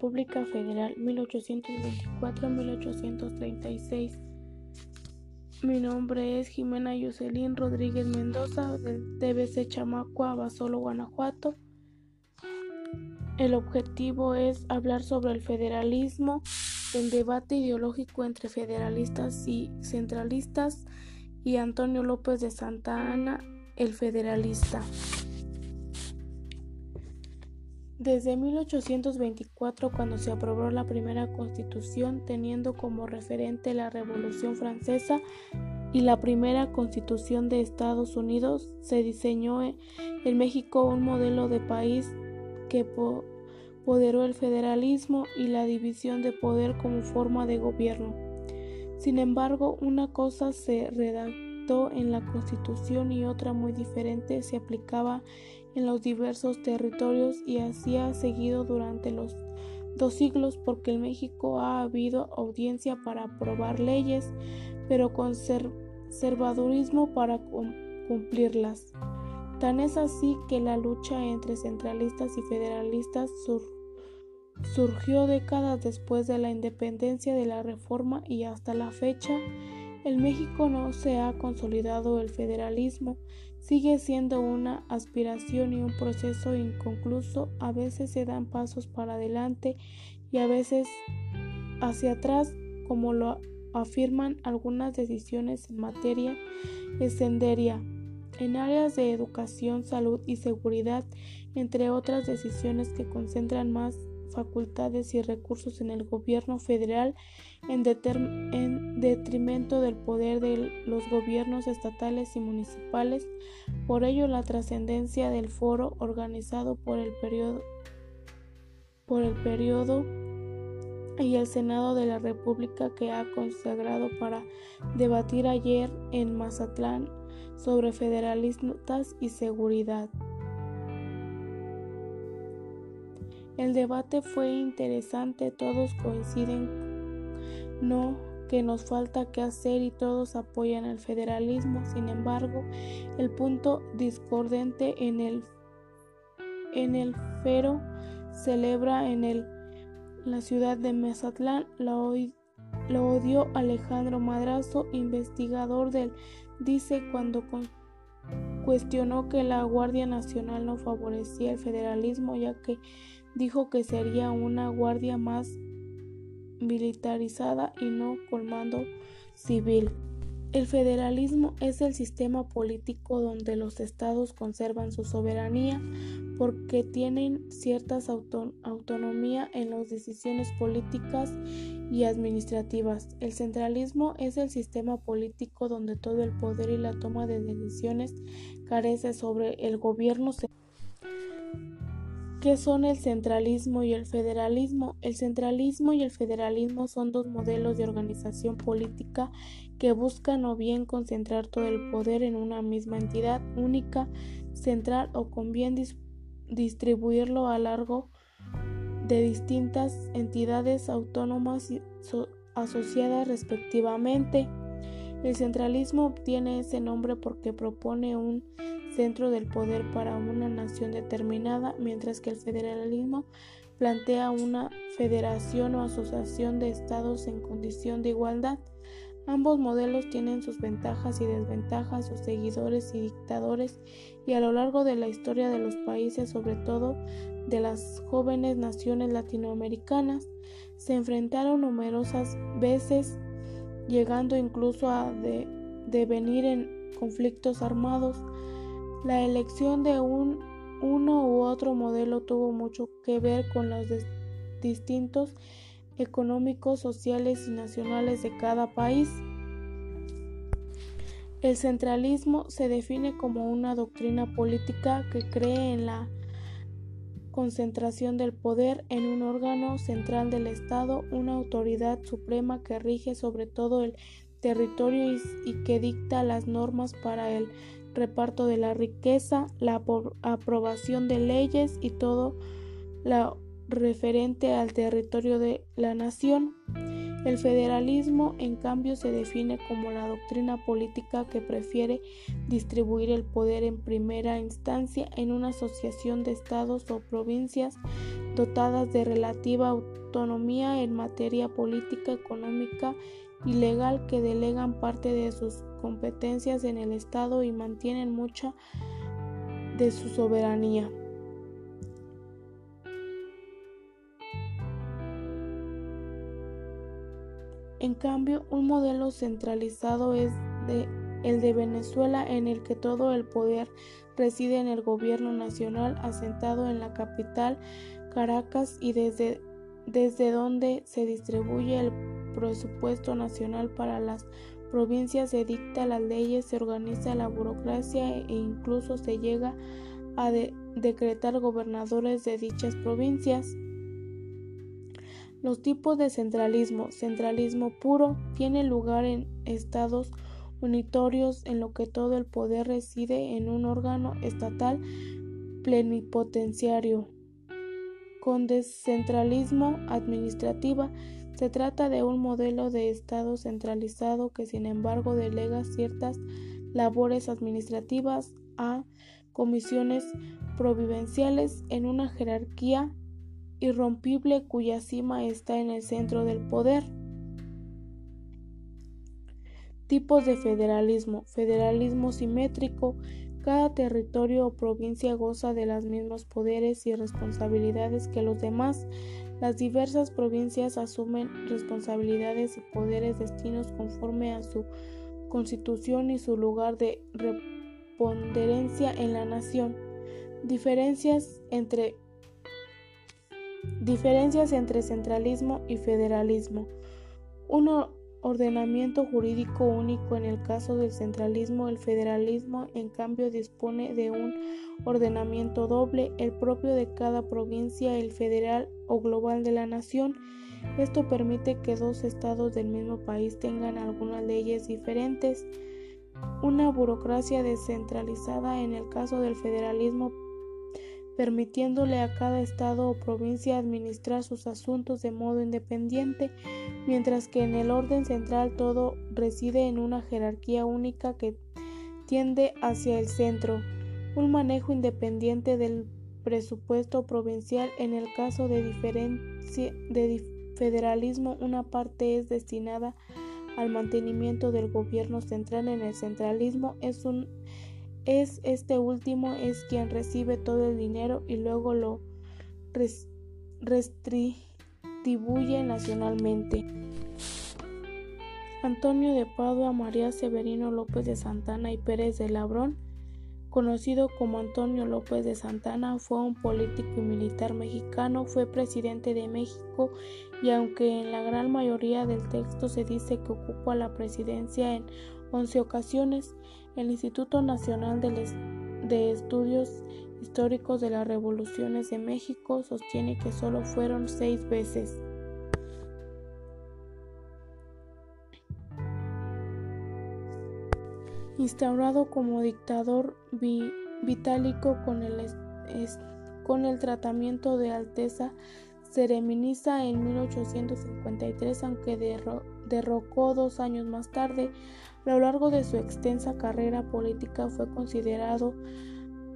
República Federal 1824-1836. Mi nombre es Jimena Yoselín Rodríguez Mendoza del TBC Chamacua, Basolo, Guanajuato. El objetivo es hablar sobre el federalismo, el debate ideológico entre federalistas y centralistas y Antonio López de Santa Ana, el federalista. Desde 1824, cuando se aprobó la primera constitución, teniendo como referente la Revolución Francesa y la primera constitución de Estados Unidos, se diseñó en México un modelo de país que poderó el federalismo y la división de poder como forma de gobierno. Sin embargo, una cosa se redactó en la Constitución y otra muy diferente se aplicaba en los diversos territorios y así ha seguido durante los dos siglos porque en México ha habido audiencia para aprobar leyes, pero conservadurismo para cumplirlas. Tan es así que la lucha entre centralistas y federalistas surgió décadas después de la independencia de la reforma y hasta la fecha en México no se ha consolidado el federalismo, sigue siendo una aspiración y un proceso inconcluso, a veces se dan pasos para adelante y a veces hacia atrás, como lo afirman algunas decisiones en materia escenderia, en áreas de educación, salud y seguridad, entre otras decisiones que concentran más facultades y recursos en el gobierno federal en, detrimento del poder de los gobiernos estatales y municipales. Por ello, la trascendencia del foro organizado por el periodo, por el periodo y el Senado de la República que ha consagrado para debatir ayer en Mazatlán sobre federalistas y seguridad. El debate fue interesante, todos coinciden no que nos falta que hacer y todos apoyan el federalismo. Sin embargo, el punto discordante en el en el Fero celebra en el la ciudad de Mazatlán lo, lo odió Alejandro Madrazo, investigador del dice cuando cuestionó que la Guardia Nacional no favorecía el federalismo ya que dijo que sería una guardia más militarizada y no con mando civil. El federalismo es el sistema político donde los estados conservan su soberanía porque tienen cierta autonomía en las decisiones políticas y administrativas. El centralismo es el sistema político donde todo el poder y la toma de decisiones carece sobre el gobierno central. ¿Qué son el centralismo y el federalismo? El centralismo y el federalismo son dos modelos de organización política que buscan o bien concentrar todo el poder en una misma entidad única, central o con bien distribuirlo a largo de distintas entidades autónomas y asociadas respectivamente. El centralismo obtiene ese nombre porque propone un centro del poder para una nación determinada, mientras que el federalismo plantea una federación o asociación de estados en condición de igualdad. Ambos modelos tienen sus ventajas y desventajas, sus seguidores y dictadores, y a lo largo de la historia de los países, sobre todo de las jóvenes naciones latinoamericanas, se enfrentaron numerosas veces, llegando incluso a devenir en conflictos armados. La elección de un, uno u otro modelo tuvo mucho que ver con los distintos económicos, sociales y nacionales de cada país. El centralismo se define como una doctrina política que cree en la concentración del poder en un órgano central del Estado, una autoridad suprema que rige sobre todo el territorio y, que dicta las normas para el reparto de la riqueza, la aprobación de leyes y todo lo referente al territorio de la nación. El federalismo, en cambio, se define como la doctrina política que prefiere distribuir el poder en primera instancia en una asociación de estados o provincias dotadas de relativa autonomía en materia política, económica y legal que delegan parte de sus competencias en el Estado y mantienen mucha de su soberanía. En cambio, un modelo centralizado es el de Venezuela en el que todo el poder reside en el gobierno nacional asentado en la capital Caracas y desde, donde se distribuye el presupuesto nacional para las provincias, se dicta las leyes, se organiza la burocracia e incluso se llega a decretar gobernadores de dichas provincias. Los tipos de centralismo. Centralismo puro tiene lugar en estados unitorios en lo que todo el poder reside en un órgano estatal plenipotenciario. Con descentralismo administrativa se trata de un modelo de Estado centralizado que sin embargo delega ciertas labores administrativas a comisiones providenciales en una jerarquía irrompible cuya cima está en el centro del poder. Tipos de federalismo. Federalismo simétrico. Cada territorio o provincia goza de los mismos poderes y responsabilidades que los demás. Las diversas provincias asumen responsabilidades y poderes destinos conforme a su constitución y su lugar de reponderancia en la nación. Diferencias entre Diferencias entre centralismo y federalismo. Un ordenamiento jurídico único en el caso del centralismo, el federalismo en cambio dispone de un ordenamiento doble, el propio de cada provincia, el federal o global de la nación. Esto permite que dos estados del mismo país tengan algunas leyes diferentes. Una burocracia descentralizada en el caso del federalismo permitiéndole a cada estado o provincia administrar sus asuntos de modo independiente, mientras que en el orden central todo reside en una jerarquía única que tiende hacia el centro, un manejo independiente del presupuesto provincial. En el caso de, de federalismo una parte es destinada al mantenimiento del gobierno central. En el centralismo es un es este último es quien recibe todo el dinero y luego lo redistribuye nacionalmente. Antonio de Padua, María Severino López de Santana y Pérez de Labrón, conocido como Antonio López de Santana, fue un político y militar mexicano, fue presidente de México y aunque en la gran mayoría del texto se dice que ocupó la presidencia en 11 ocasiones, el Instituto Nacional de Estudios Históricos de las Revoluciones de México sostiene que solo fueron seis veces. Instaurado como dictador vitálico con el, con el tratamiento de Alteza Sereminiza en 1853, aunque derrocó dos años más tarde a lo largo de su extensa carrera política fue considerado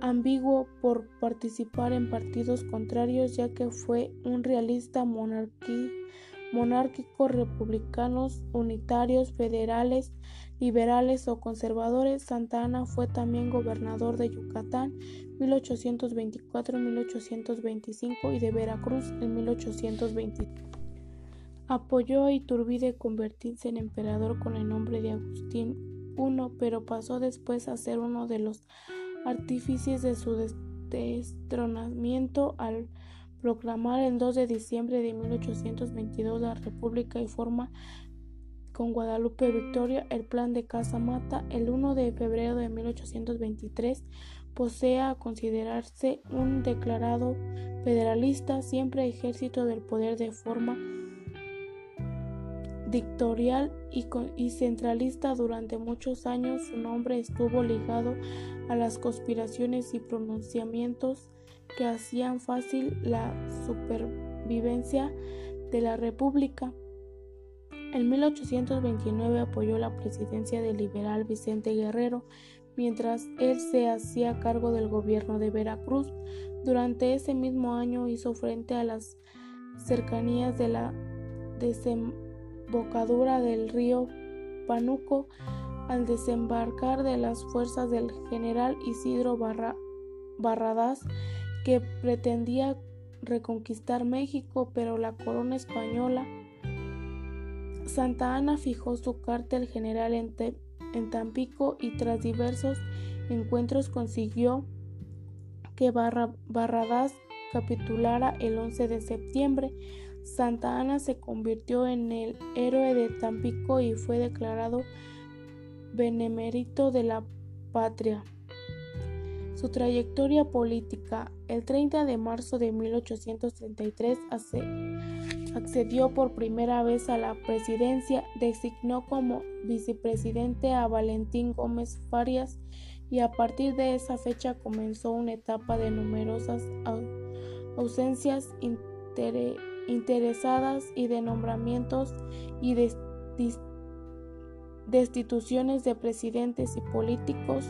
ambiguo por participar en partidos contrarios ya que fue un realista monárquico, republicanos, unitarios, federales, liberales o conservadores. Santa Ana fue también gobernador de Yucatán 1824-1825 y de Veracruz en 1825. Apoyó a Iturbide convertirse en emperador con el nombre de Agustín I, pero pasó después a ser uno de los artífices de su destronamiento al proclamar el 2 de diciembre de 1822 la República y forma con Guadalupe Victoria el plan de Casa Mata. El 1 de febrero de 1823 posee a considerarse un declarado federalista, siempre ejército del poder de forma dictatorial y, centralista durante muchos años, su nombre estuvo ligado a las conspiraciones y pronunciamientos que hacían fácil la supervivencia de la República. En 1829 apoyó la presidencia del liberal Vicente Guerrero, mientras él se hacía cargo del gobierno de Veracruz. Durante ese mismo año hizo frente a las cercanías de la del río Panuco al desembarcar de las fuerzas del general Isidro Barradas, que pretendía reconquistar México, pero la corona española. Santa Ana fijó su cártel general en, en Tampico y tras diversos encuentros consiguió que Barradas capitulara el 11 de septiembre. Santa Ana se convirtió en el héroe de Tampico y fue declarado benemérito de la patria. Su trayectoria política. El 30 de marzo de 1833 accedió por primera vez a la presidencia, designó como vicepresidente a Valentín Gómez Farias y a partir de esa fecha comenzó una etapa de numerosas ausencias interesadas y de nombramientos y destituciones de presidentes y políticos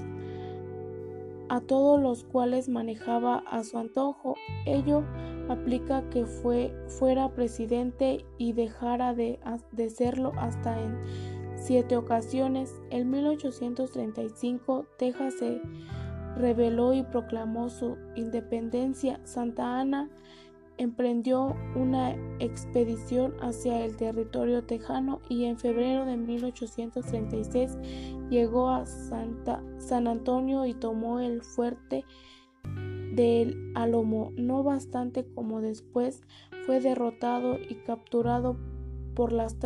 a todos los cuales manejaba a su antojo. Ello aplica que fue, fuera presidente y dejara de, de serlo hasta en siete ocasiones. En 1835 Texas se rebeló y proclamó su independencia. Santa Ana emprendió una expedición hacia el territorio tejano y en febrero de 1836 llegó a Santa, San Antonio y tomó el fuerte del Alomo. No bastante como después fue derrotado y capturado por las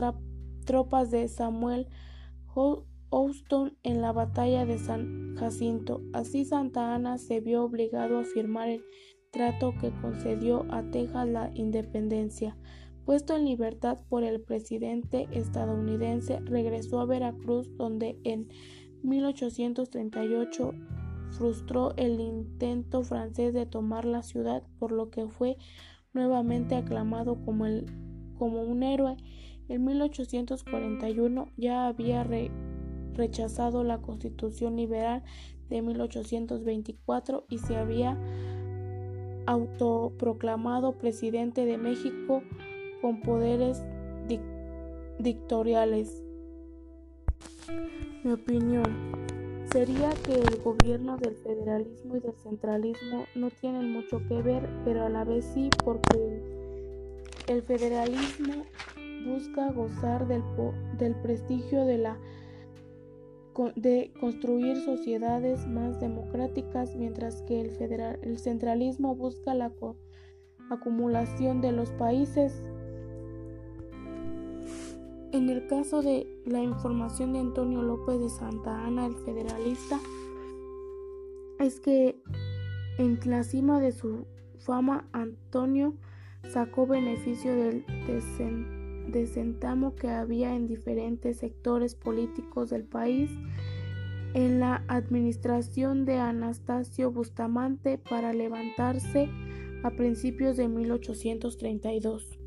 tropas de Samuel Houston en la batalla de San Jacinto. Así Santa Ana se vio obligado a firmar el trato que concedió a Texas la independencia. Puesto en libertad por el presidente estadounidense, regresó a Veracruz donde en 1838 frustró el intento francés de tomar la ciudad, por lo que fue nuevamente aclamado como, el, como un héroe. En 1841 ya había rechazado la constitución liberal de 1824 y se había autoproclamado presidente de México con poderes dictatoriales. Mi opinión sería que el gobierno del federalismo y del centralismo no tienen mucho que ver, pero a la vez sí, porque el federalismo busca gozar del, del prestigio de la de construir sociedades más democráticas, mientras que el, federal, el centralismo busca la acumulación de los países. En el caso de la información de Antonio López de Santa Ana, el federalista, es que en la cima de su fama Antonio sacó beneficio del descenso desentamo que había en diferentes sectores políticos del país en la administración de Anastasio Bustamante para levantarse a principios de 1832.